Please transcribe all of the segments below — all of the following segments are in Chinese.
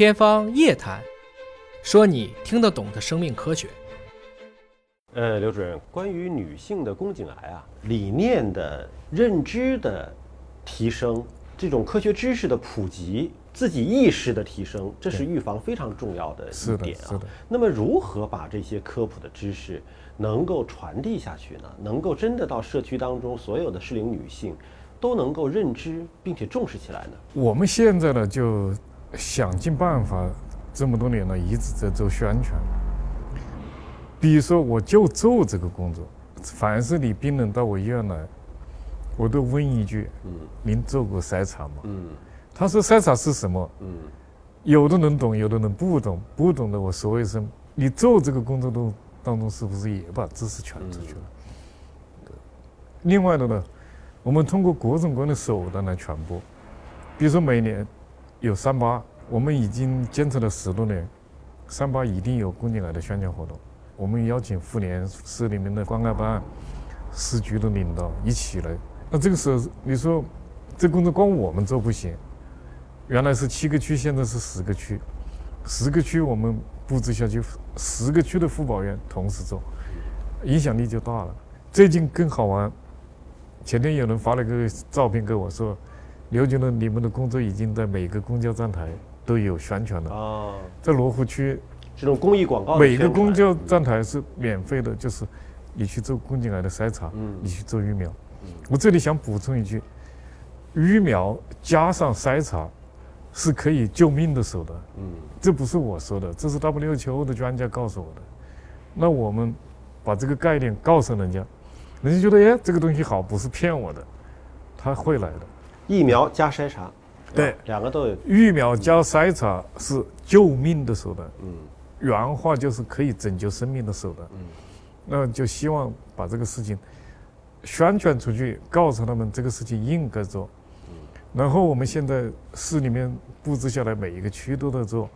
天方夜谭，说你听得懂的生命科学。呃，刘主任，关于女性的宫颈癌啊，理念的认知的提升，这种科学知识的普及，自己意识的提升，这是预防非常重要的是的一点啊。是的那么，如何把这些科普的知识能够传递下去呢？能够真的到社区当中，所有的适龄女性都能够认知并且重视起来呢？我们现在呢，就想尽办法，这么多年了，一直在做宣传。比如说，我就做这个工作，凡是你病人到我医院来，我都问一句：嗯您做过筛查吗？嗯他说筛查是什么？嗯有的人懂，有的人不懂。不懂的我说一声，你做这个工作中当中是不是也把知识传出去了？另外的呢，我们通过各种各样的手段来传播，比如说每年有三八，我们已经坚持了十多年，三八一定有宫颈癌的宣传活动。我们邀请妇联市里面的关爱办、市局的领导一起来。那这个时候，你说这工作光我们做不行，原来是七个区，现在是十个区，十个区我们布置下去，十个区的妇保员同时做，影响力就大了。最近更好玩，前天有人发了个照片给我说，刘局长，你们的工作已经在每个公交站台都有宣传了，啊，在罗湖区这种公益广告每个公交站台是免费的，就是你去做宫颈癌的筛查，嗯。你去做疫苗。我这里想补充一句，疫苗加上筛查是可以救命的手段，嗯。这不是我说的，这是 WHO 的专家告诉我的。那我们把这个概念告诉人家，人家觉得哎这个东西好，不是骗我的，他会来的。疫苗加筛查，对。啊两个都有，疫苗加筛查是救命的手段，嗯。原话就是可以拯救生命的手段。嗯。那就希望把这个事情宣传出去，告诉他们这个事情应该做。然后我们现在市里面布置下来，每一个区都在做，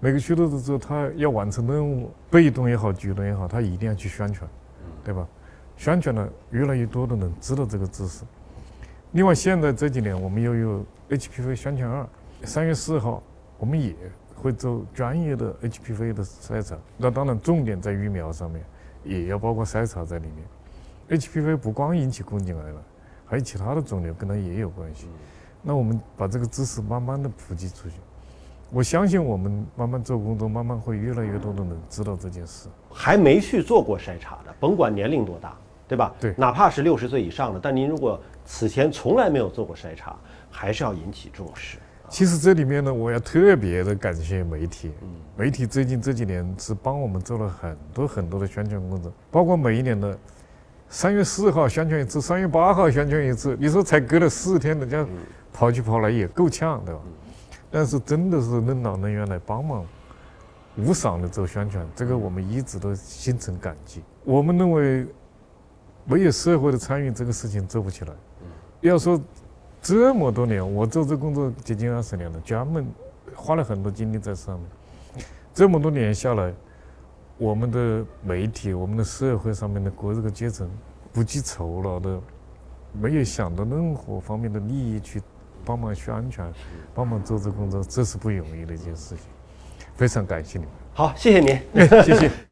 每个区都在做，他要完成任务，被动也好，主动也好，他一定要去宣传，对吧？宣传了，越来越多的人知道这个知识。另外，现在这几年我们又有 HPV 宣传二，三月四号我们也会做专业的 HPV 的筛查。那当然，重点在疫苗上面，也要包括筛查在里面。HPV 不光引起宫颈癌了，还有其他的肿瘤跟它也有关系。那我们把这个知识慢慢的普及出去，我相信我们慢慢做工作，慢慢会越来越多的人知道这件事。还没去做过筛查的，甭管年龄多大，对吧？对哪怕是六十岁以上的，但您如果此前从来没有做过筛查，还是要引起重视。其实这里面呢，我要特别的感谢媒体。媒体最近这几年是帮我们做了很多很多的宣传工作，包括每一年的三月四号宣传一次，三月八号宣传一次。你说才隔了四天，人家跑去跑来也够呛，对吧？但是真的是任劳任怨来帮忙，无偿的做宣传，这个我们一直都心存感激。我们认为没有社会的参与，这个事情做不起来。要说这么多年，我做这工作接近二十年了，专门花了很多精力在上面。这么多年下来，我们的媒体、我们的社会上面的各个阶层，不计酬劳的，没有想到任何方面的利益去帮忙宣传、帮忙做这工作，这是不容易的一件事情。非常感谢你们，好，谢谢您。谢谢。